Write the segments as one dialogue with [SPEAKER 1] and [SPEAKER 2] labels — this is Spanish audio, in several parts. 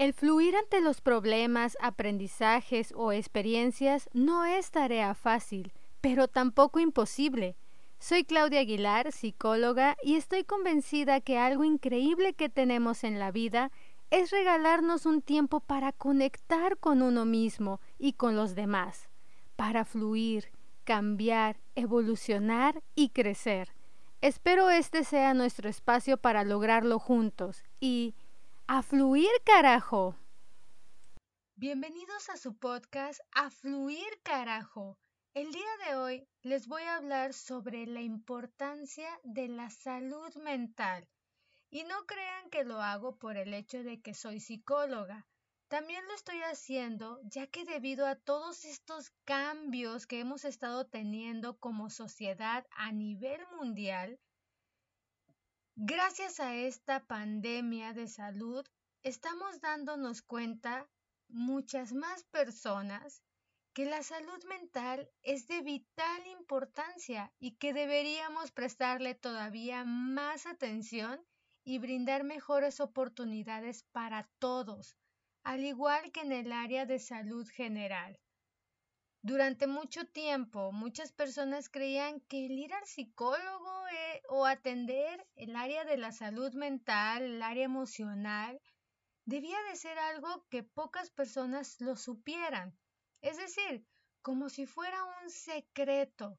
[SPEAKER 1] El fluir ante los problemas, aprendizajes o experiencias no es tarea fácil, pero tampoco imposible. Soy Claudia Aguilar, psicóloga, y estoy convencida que algo increíble que tenemos en la vida es regalarnos un tiempo para conectar con uno mismo y con los demás, para fluir, cambiar, evolucionar y crecer. Espero este sea nuestro espacio para lograrlo juntos y a fluir, carajo. Bienvenidos a su podcast A fluir, carajo. El día de hoy les voy a hablar sobre la importancia de la salud mental. Y no crean que lo hago por el hecho de que soy psicóloga. También lo estoy haciendo ya que debido a todos estos cambios que hemos estado teniendo como sociedad a nivel mundial, Gracias a esta pandemia de salud, estamos dándonos cuenta, muchas más personas, que la salud mental es de vital importancia y que deberíamos prestarle todavía más atención y brindar mejores oportunidades para todos, al igual que en el área de salud general. Durante mucho tiempo, muchas personas creían que el ir al psicólogo eh, o atender el área de la salud mental, el área emocional, debía de ser algo que pocas personas lo supieran. Es decir, como si fuera un secreto,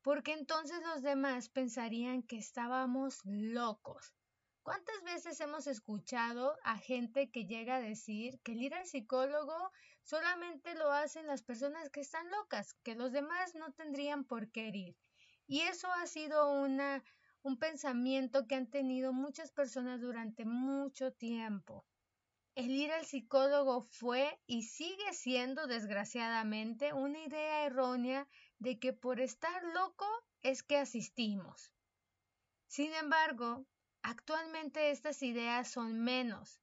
[SPEAKER 1] porque entonces los demás pensarían que estábamos locos. ¿Cuántas veces hemos escuchado a gente que llega a decir que el ir al psicólogo solamente lo hacen las personas que están locas, que los demás no tendrían por qué ir? Y eso ha sido una, un pensamiento que han tenido muchas personas durante mucho tiempo. El ir al psicólogo fue y sigue siendo, desgraciadamente, una idea errónea de que por estar loco es que asistimos. Sin embargo, Actualmente estas ideas son menos.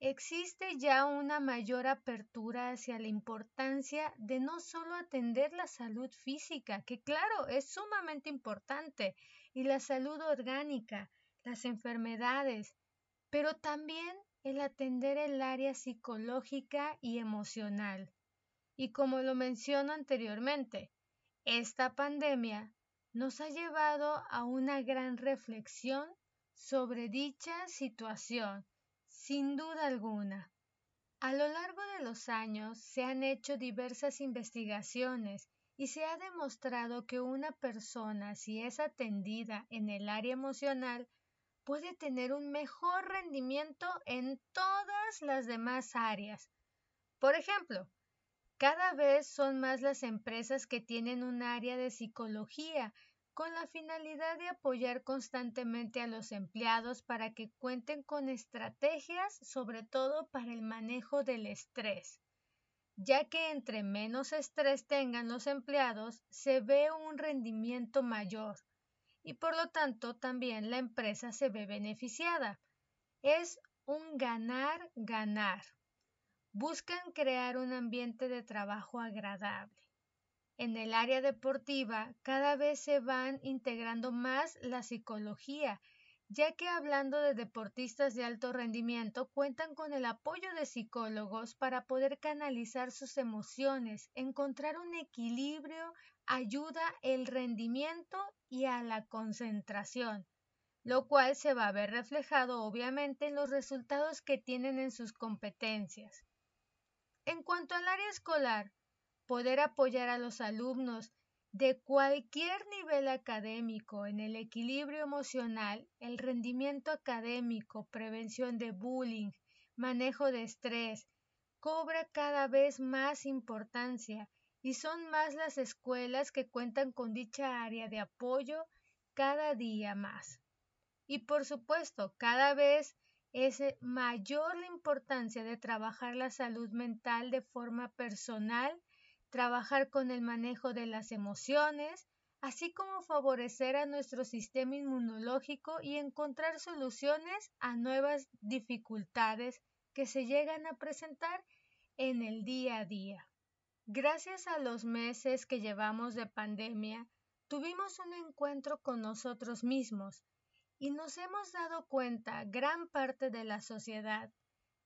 [SPEAKER 1] Existe ya una mayor apertura hacia la importancia de no solo atender la salud física, que claro, es sumamente importante, y la salud orgánica, las enfermedades, pero también el atender el área psicológica y emocional. Y como lo menciono anteriormente, esta pandemia nos ha llevado a una gran reflexión sobre dicha situación, sin duda alguna. A lo largo de los años se han hecho diversas investigaciones y se ha demostrado que una persona, si es atendida en el área emocional, puede tener un mejor rendimiento en todas las demás áreas. Por ejemplo, cada vez son más las empresas que tienen un área de psicología con la finalidad de apoyar constantemente a los empleados para que cuenten con estrategias, sobre todo para el manejo del estrés, ya que entre menos estrés tengan los empleados, se ve un rendimiento mayor y por lo tanto también la empresa se ve beneficiada. Es un ganar-ganar. Buscan crear un ambiente de trabajo agradable en el área deportiva cada vez se van integrando más la psicología, ya que hablando de deportistas de alto rendimiento cuentan con el apoyo de psicólogos para poder canalizar sus emociones, encontrar un equilibrio, ayuda el rendimiento y a la concentración, lo cual se va a ver reflejado obviamente en los resultados que tienen en sus competencias. En cuanto al área escolar, poder apoyar a los alumnos de cualquier nivel académico en el equilibrio emocional, el rendimiento académico, prevención de bullying, manejo de estrés, cobra cada vez más importancia y son más las escuelas que cuentan con dicha área de apoyo cada día más. Y por supuesto, cada vez es mayor la importancia de trabajar la salud mental de forma personal trabajar con el manejo de las emociones, así como favorecer a nuestro sistema inmunológico y encontrar soluciones a nuevas dificultades que se llegan a presentar en el día a día. Gracias a los meses que llevamos de pandemia, tuvimos un encuentro con nosotros mismos y nos hemos dado cuenta, gran parte de la sociedad,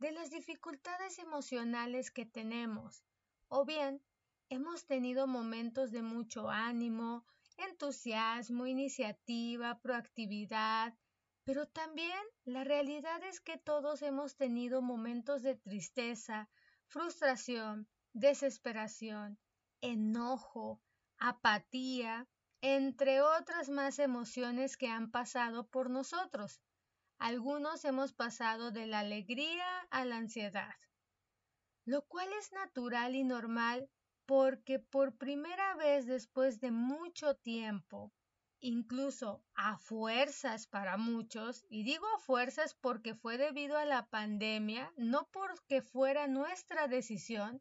[SPEAKER 1] de las dificultades emocionales que tenemos, o bien hemos tenido momentos de mucho ánimo, entusiasmo, iniciativa, proactividad, pero también la realidad es que todos hemos tenido momentos de tristeza, frustración, desesperación, enojo, apatía, entre otras más emociones que han pasado por nosotros. Algunos hemos pasado de la alegría a la ansiedad, lo cual es natural y normal porque por primera vez después de mucho tiempo, incluso a fuerzas para muchos, y digo a fuerzas porque fue debido a la pandemia, no porque fuera nuestra decisión,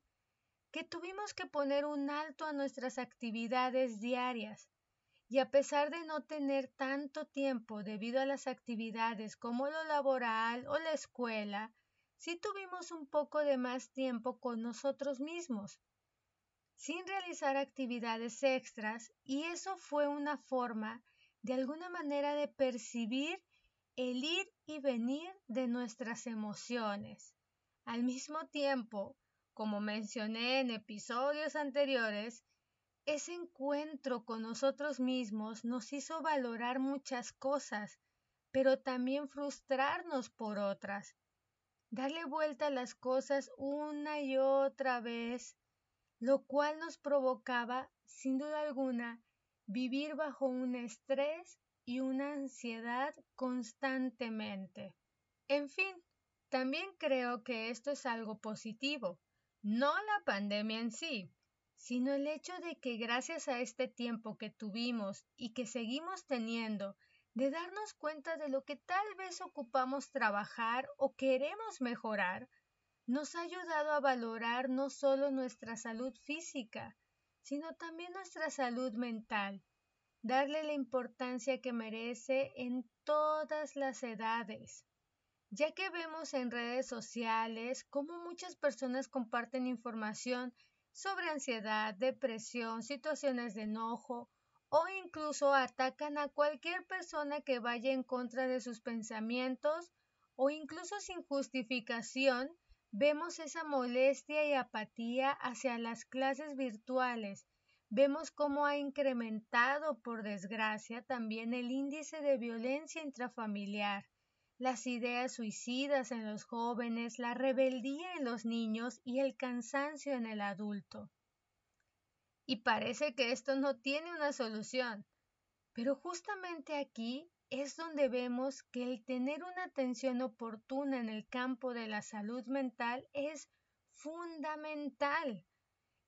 [SPEAKER 1] que tuvimos que poner un alto a nuestras actividades diarias, y a pesar de no tener tanto tiempo debido a las actividades como lo laboral o la escuela, sí tuvimos un poco de más tiempo con nosotros mismos, sin realizar actividades extras, y eso fue una forma, de alguna manera, de percibir el ir y venir de nuestras emociones. Al mismo tiempo, como mencioné en episodios anteriores, ese encuentro con nosotros mismos nos hizo valorar muchas cosas, pero también frustrarnos por otras. Darle vuelta a las cosas una y otra vez, lo cual nos provocaba, sin duda alguna, vivir bajo un estrés y una ansiedad constantemente. En fin, también creo que esto es algo positivo, no la pandemia en sí, sino el hecho de que gracias a este tiempo que tuvimos y que seguimos teniendo, de darnos cuenta de lo que tal vez ocupamos trabajar o queremos mejorar, nos ha ayudado a valorar no solo nuestra salud física, sino también nuestra salud mental, darle la importancia que merece en todas las edades, ya que vemos en redes sociales cómo muchas personas comparten información sobre ansiedad, depresión, situaciones de enojo o incluso atacan a cualquier persona que vaya en contra de sus pensamientos o incluso sin justificación vemos esa molestia y apatía hacia las clases virtuales. Vemos cómo ha incrementado, por desgracia, también el índice de violencia intrafamiliar las ideas suicidas en los jóvenes, la rebeldía en los niños y el cansancio en el adulto. Y parece que esto no tiene una solución, pero justamente aquí es donde vemos que el tener una atención oportuna en el campo de la salud mental es fundamental.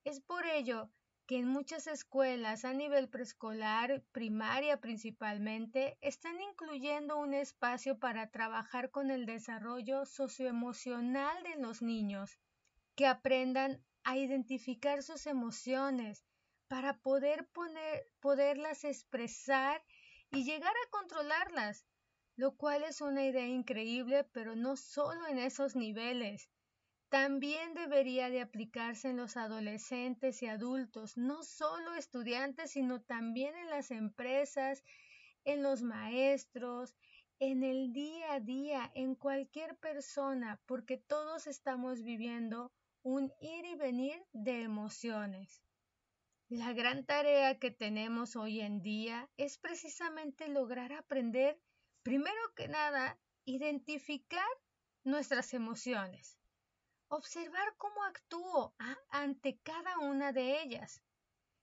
[SPEAKER 1] Es por ello que en muchas escuelas a nivel preescolar, primaria principalmente, están incluyendo un espacio para trabajar con el desarrollo socioemocional de los niños, que aprendan a identificar sus emociones para poder poderlas expresar y llegar a controlarlas, lo cual es una idea increíble, pero no solo en esos niveles, también debería de aplicarse en los adolescentes y adultos, no solo estudiantes, sino también en las empresas, en los maestros, en el día a día, en cualquier persona, porque todos estamos viviendo un ir y venir de emociones. La gran tarea que tenemos hoy en día es precisamente lograr aprender, primero que nada, identificar nuestras emociones observar cómo actúo ante cada una de ellas.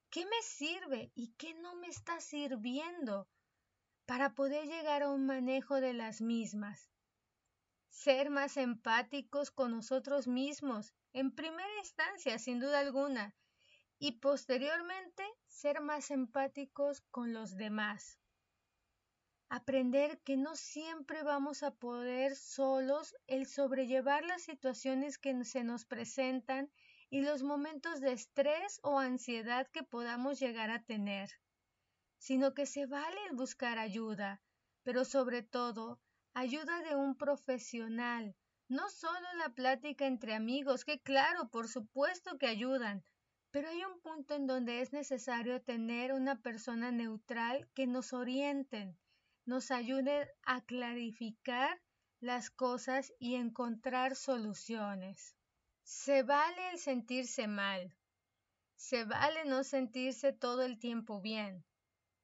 [SPEAKER 1] ¿Qué me sirve y qué no me está sirviendo para poder llegar a un manejo de las mismas? Ser más empáticos con nosotros mismos, en primera instancia, sin duda alguna, y posteriormente ser más empáticos con los demás. Aprender que no siempre vamos a poder solos el sobrellevar las situaciones que se nos presentan y los momentos de estrés o ansiedad que podamos llegar a tener, sino que se vale el buscar ayuda, pero sobre todo ayuda de un profesional, no solo la plática entre amigos, que claro, por supuesto que ayudan, pero hay un punto en donde es necesario tener una persona neutral que nos orienten, nos ayude a clarificar las cosas y encontrar soluciones. Se vale el sentirse mal. Se vale no sentirse todo el tiempo bien.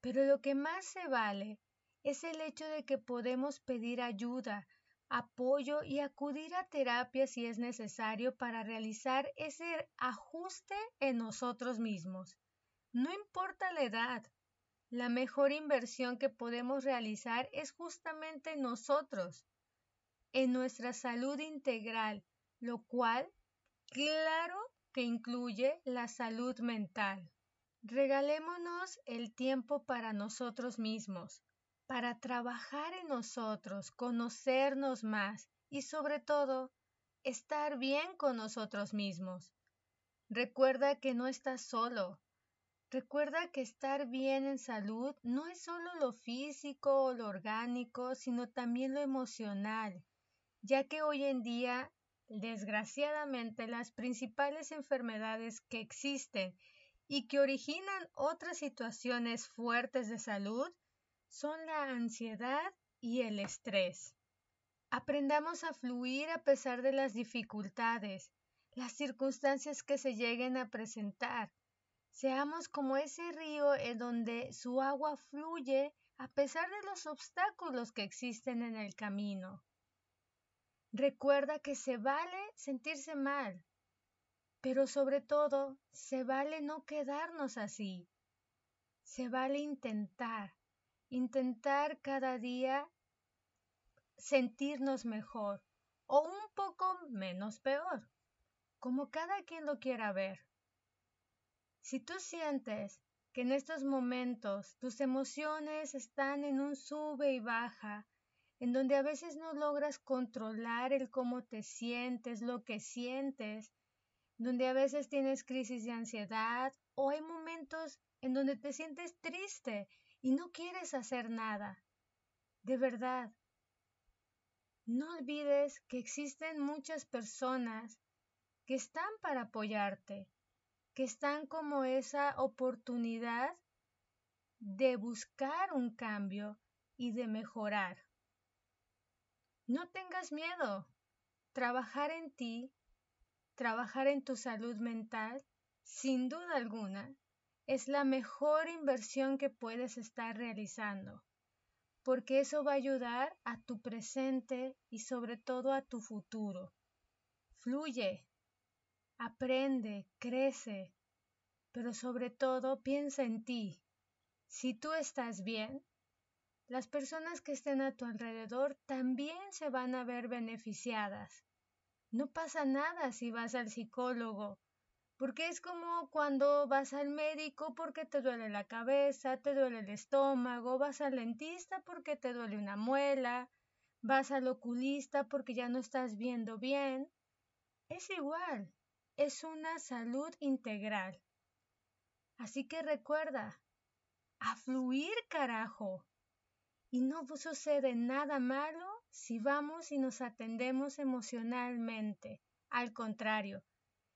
[SPEAKER 1] Pero lo que más se vale es el hecho de que podemos pedir ayuda, apoyo y acudir a terapia si es necesario para realizar ese ajuste en nosotros mismos. No importa la edad, la mejor inversión que podemos realizar es justamente nosotros, en nuestra salud integral, lo cual, claro que incluye la salud mental. Regalémonos el tiempo para nosotros mismos, para trabajar en nosotros, conocernos más y sobre todo, estar bien con nosotros mismos. Recuerda que no estás solo. Recuerda que estar bien en salud no es solo lo físico o lo orgánico, sino también lo emocional, ya que hoy en día, desgraciadamente, las principales enfermedades que existen y que originan otras situaciones fuertes de salud son la ansiedad y el estrés. Aprendamos a fluir a pesar de las dificultades, las circunstancias que se lleguen a presentar. Seamos como ese río en donde su agua fluye a pesar de los obstáculos que existen en el camino. Recuerda que se vale sentirse mal, pero sobre todo se vale no quedarnos así. Se vale intentar, intentar cada día sentirnos mejor o un poco menos peor, como cada quien lo quiera ver. Si tú sientes que en estos momentos tus emociones están en un sube y baja, en donde a veces no logras controlar el cómo te sientes, lo que sientes, donde a veces tienes crisis de ansiedad o hay momentos en donde te sientes triste y no quieres hacer nada. De verdad, no olvides que existen muchas personas que están para apoyarte, que están como esa oportunidad de buscar un cambio y de mejorar. No tengas miedo. Trabajar en ti, trabajar en tu salud mental, sin duda alguna, es la mejor inversión que puedes estar realizando, porque eso va a ayudar a tu presente y sobre todo a tu futuro. Fluye, aprende, crece, pero sobre todo piensa en ti. Si tú estás bien, las personas que estén a tu alrededor también se van a ver beneficiadas. No pasa nada si vas al psicólogo porque es como cuando vas al médico porque te duele la cabeza, te duele el estómago, vas al dentista porque te duele una muela, vas al oculista porque ya no estás viendo bien. Es igual, es una salud integral. Así que recuerda, a fluir carajo. Y no sucede nada malo si vamos y nos atendemos emocionalmente. Al contrario,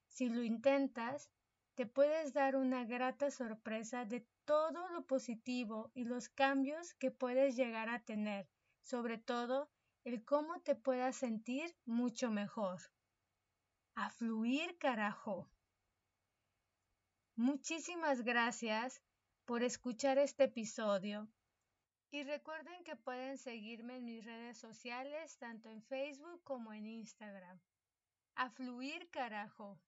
[SPEAKER 1] si lo intentas, te puedes dar una grata sorpresa de todo lo positivo y los cambios que puedes llegar a tener, sobre todo el cómo te puedas sentir mucho mejor. A fluir, carajo. Muchísimas gracias por escuchar este episodio. Y recuerden que pueden seguirme en mis redes sociales, tanto en Facebook como en Instagram. A fluir, carajo.